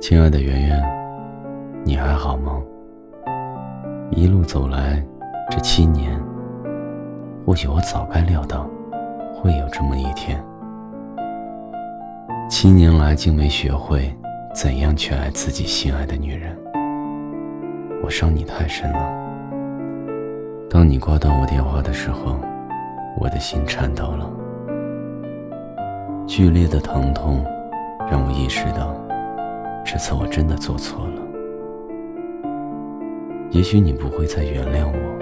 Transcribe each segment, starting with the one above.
亲爱的圆圆，你还好吗？一路走来这七年，或许我早该料到会有这么一天。七年来，竟没学会怎样去爱自己心爱的女人。我伤你太深了。当你挂断我电话的时候，我的心颤抖了。剧烈的疼痛让我意识到，这次我真的做错了。也许你不会再原谅我，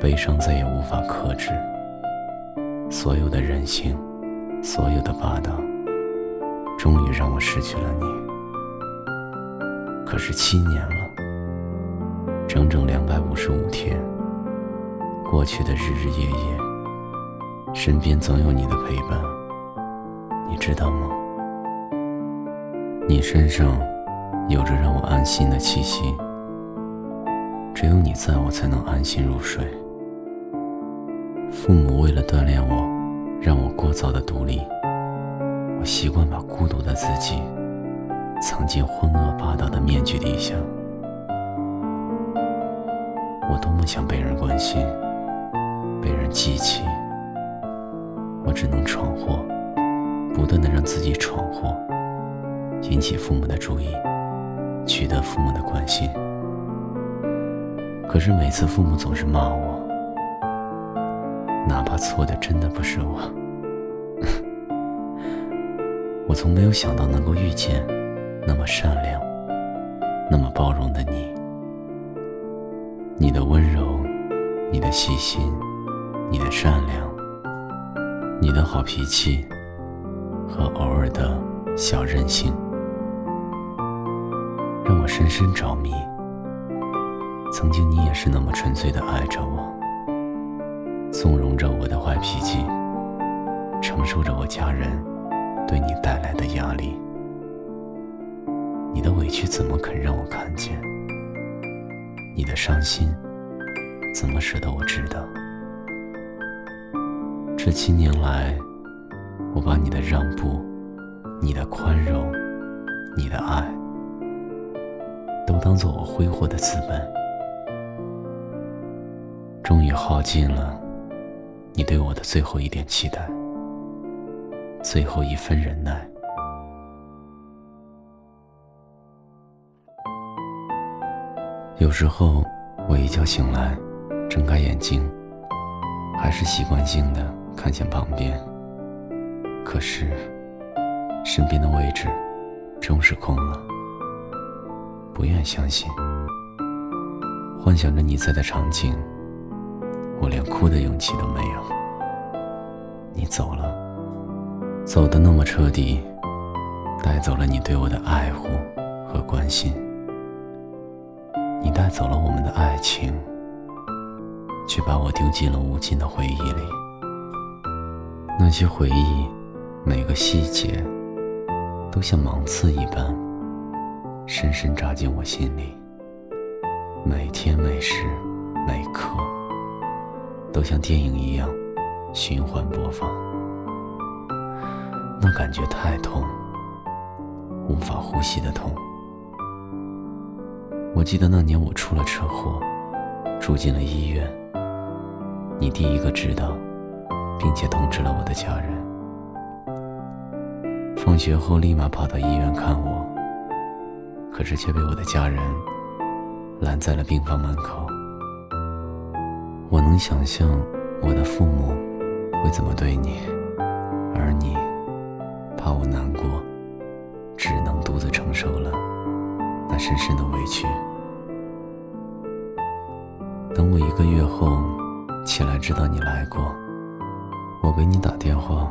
悲伤再也无法克制，所有的任性，所有的霸道，终于让我失去了你。可是七年了，整整两百五十五天，过去的日日夜夜，身边总有你的陪伴。你知道吗？你身上有着让我安心的气息，只有你在我才能安心入睡。父母为了锻炼我，让我过早的独立，我习惯把孤独的自己藏进浑噩霸道的面具底下。我多么想被人关心，被人记起，我只能闯祸。不断的让自己闯祸，引起父母的注意，取得父母的关心。可是每次父母总是骂我，哪怕错的真的不是我。我从没有想到能够遇见那么善良、那么包容的你。你的温柔，你的细心，你的善良，你的好脾气。和偶尔的小任性，让我深深着迷。曾经你也是那么纯粹的爱着我，纵容着我的坏脾气，承受着我家人对你带来的压力。你的委屈怎么肯让我看见？你的伤心怎么舍得我知道？这七年来。我把你的让步、你的宽容、你的爱，都当做我挥霍的资本，终于耗尽了你对我的最后一点期待，最后一分忍耐。有时候，我一觉醒来，睁开眼睛，还是习惯性的看向旁边。可是，身边的位置终是空了。不愿相信，幻想着你在的场景，我连哭的勇气都没有。你走了，走的那么彻底，带走了你对我的爱护和关心。你带走了我们的爱情，却把我丢进了无尽的回忆里。那些回忆。每个细节都像芒刺一般，深深扎进我心里。每天每时每刻，都像电影一样循环播放。那感觉太痛，无法呼吸的痛。我记得那年我出了车祸，住进了医院。你第一个知道，并且通知了我的家人。放学后，立马跑到医院看我，可是却被我的家人拦在了病房门口。我能想象我的父母会怎么对你，而你怕我难过，只能独自承受了那深深的委屈。等我一个月后起来，知道你来过，我给你打电话，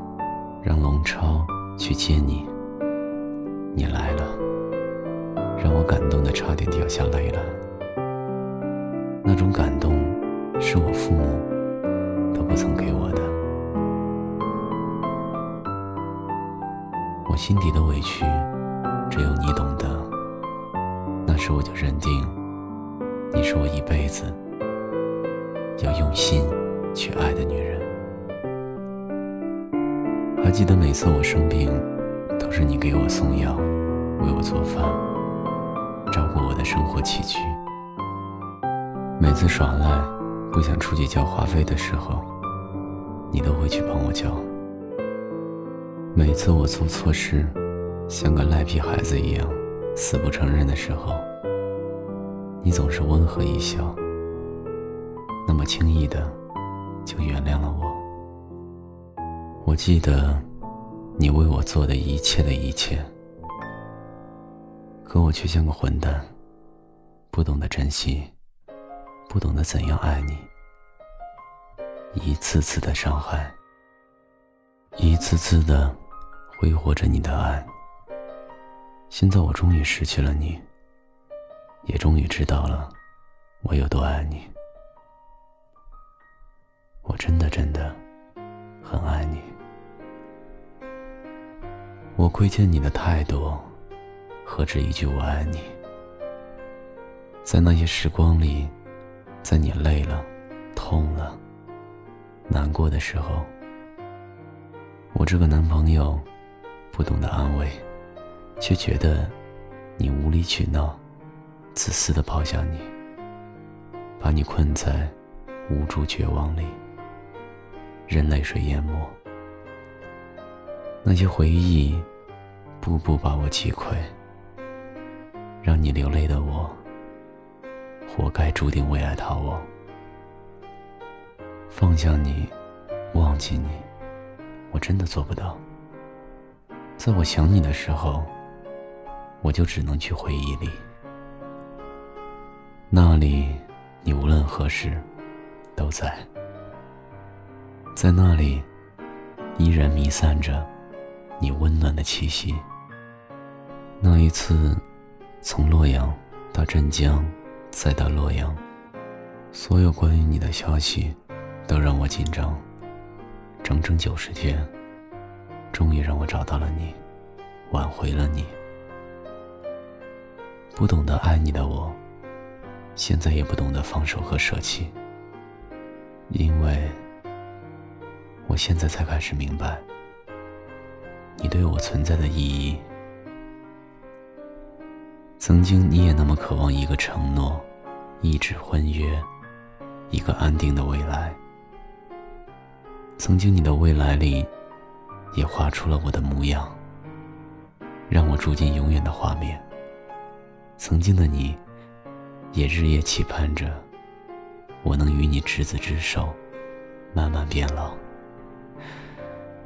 让龙超。去接你，你来了，让我感动的差点掉下泪了。那种感动，是我父母都不曾给我的。我心底的委屈，只有你懂得。那时我就认定，你是我一辈子要用心去爱的女人。还记得每次我生病，都是你给我送药，为我做饭，照顾我的生活起居。每次耍赖不想出去交话费的时候，你都会去帮我交。每次我做错事，像个赖皮孩子一样死不承认的时候，你总是温和一笑，那么轻易的就原谅了我。我记得你为我做的一切的一切，可我却像个混蛋，不懂得珍惜，不懂得怎样爱你，一次次的伤害，一次次的。挥霍着你的爱，现在我终于失去了你，也终于知道了我有多爱你。我真的真的很爱你。我亏欠你的太多，何止一句我爱你？在那些时光里，在你累了、痛了、难过的时候，我这个男朋友。不懂得安慰，却觉得你无理取闹，自私的抛下你，把你困在无助绝望里，任泪水淹没。那些回忆，步步把我击溃，让你流泪的我，活该注定为爱逃亡。放下你，忘记你，我真的做不到。在我想你的时候，我就只能去回忆里，那里你无论何时都在，在那里依然弥散着你温暖的气息。那一次从洛阳到镇江，再到洛阳，所有关于你的消息都让我紧张，整整九十天。终于让我找到了你，挽回了你。不懂得爱你的我，现在也不懂得放手和舍弃，因为我现在才开始明白，你对我存在的意义。曾经你也那么渴望一个承诺，一纸婚约，一个安定的未来。曾经你的未来里。也画出了我的模样，让我住进永远的画面。曾经的你，也日夜期盼着我能与你执子之手，慢慢变老。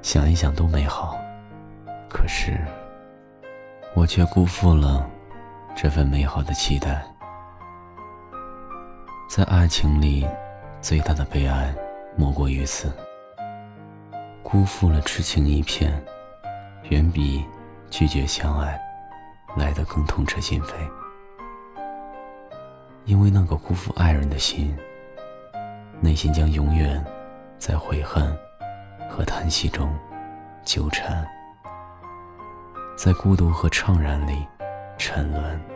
想一想都美好，可是我却辜负了这份美好的期待。在爱情里，最大的悲哀莫过于此。辜负了痴情一片，远比拒绝相爱来得更痛彻心扉。因为那个辜负爱人的心，内心将永远在悔恨和叹息中纠缠，在孤独和怅然里沉沦。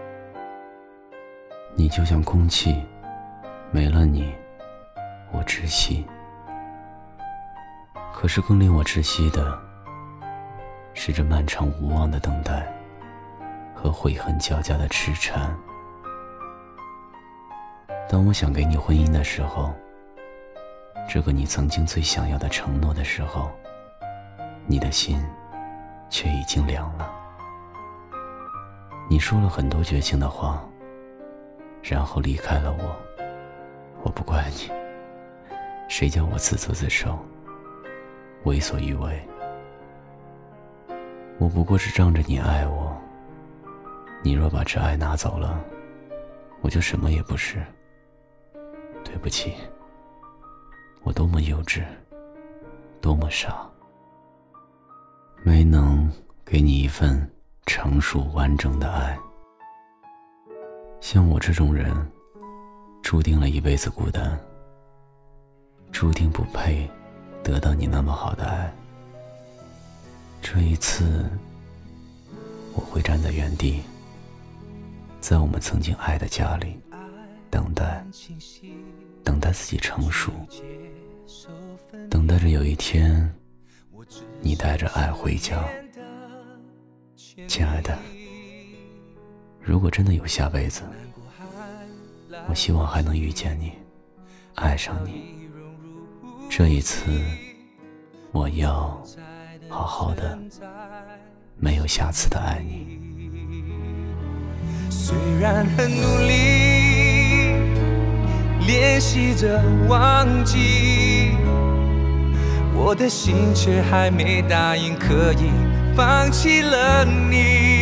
你就像空气，没了你，我窒息。可是更令我窒息的，是这漫长无望的等待和悔恨交加的痴缠。当我想给你婚姻的时候，这个你曾经最想要的承诺的时候，你的心却已经凉了。你说了很多绝情的话，然后离开了我。我不怪你，谁叫我自作自受？为所欲为，我不过是仗着你爱我。你若把这爱拿走了，我就什么也不是。对不起，我多么幼稚，多么傻，没能给你一份成熟完整的爱。像我这种人，注定了一辈子孤单，注定不配。得到你那么好的爱，这一次我会站在原地，在我们曾经爱的家里等待，等待自己成熟，等待着有一天你带着爱回家。亲爱的，如果真的有下辈子，我希望还能遇见你，爱上你。这一次，我要好好的，没有下次的爱你。虽然很努力练习着忘记，我的心却还没答应可以放弃了你。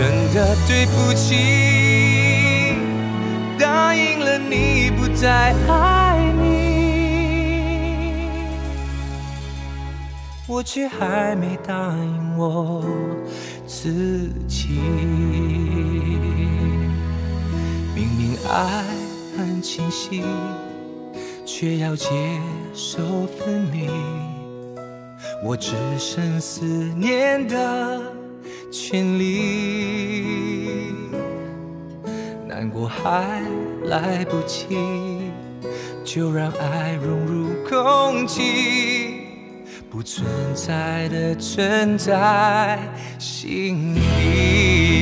真的对不起，答应了你不再爱你，我却还没答应我自己。明明爱很清晰，却要接受分离，我只剩思念的。千里，难过还来不及，就让爱融入空气，不存在的存在心里。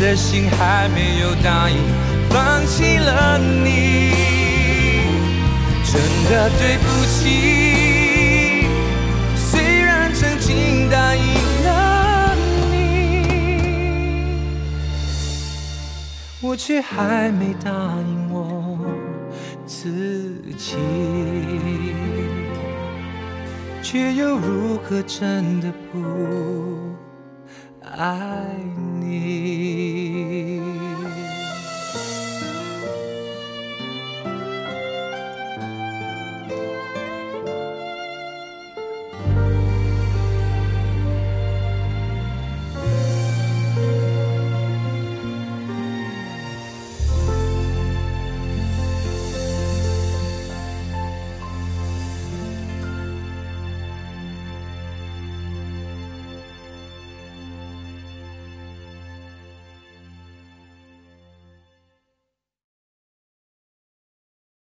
的心还没有答应放弃了你，真的对不起。虽然曾经答应了你，我却还没答应我自己。却又如何真的不爱你？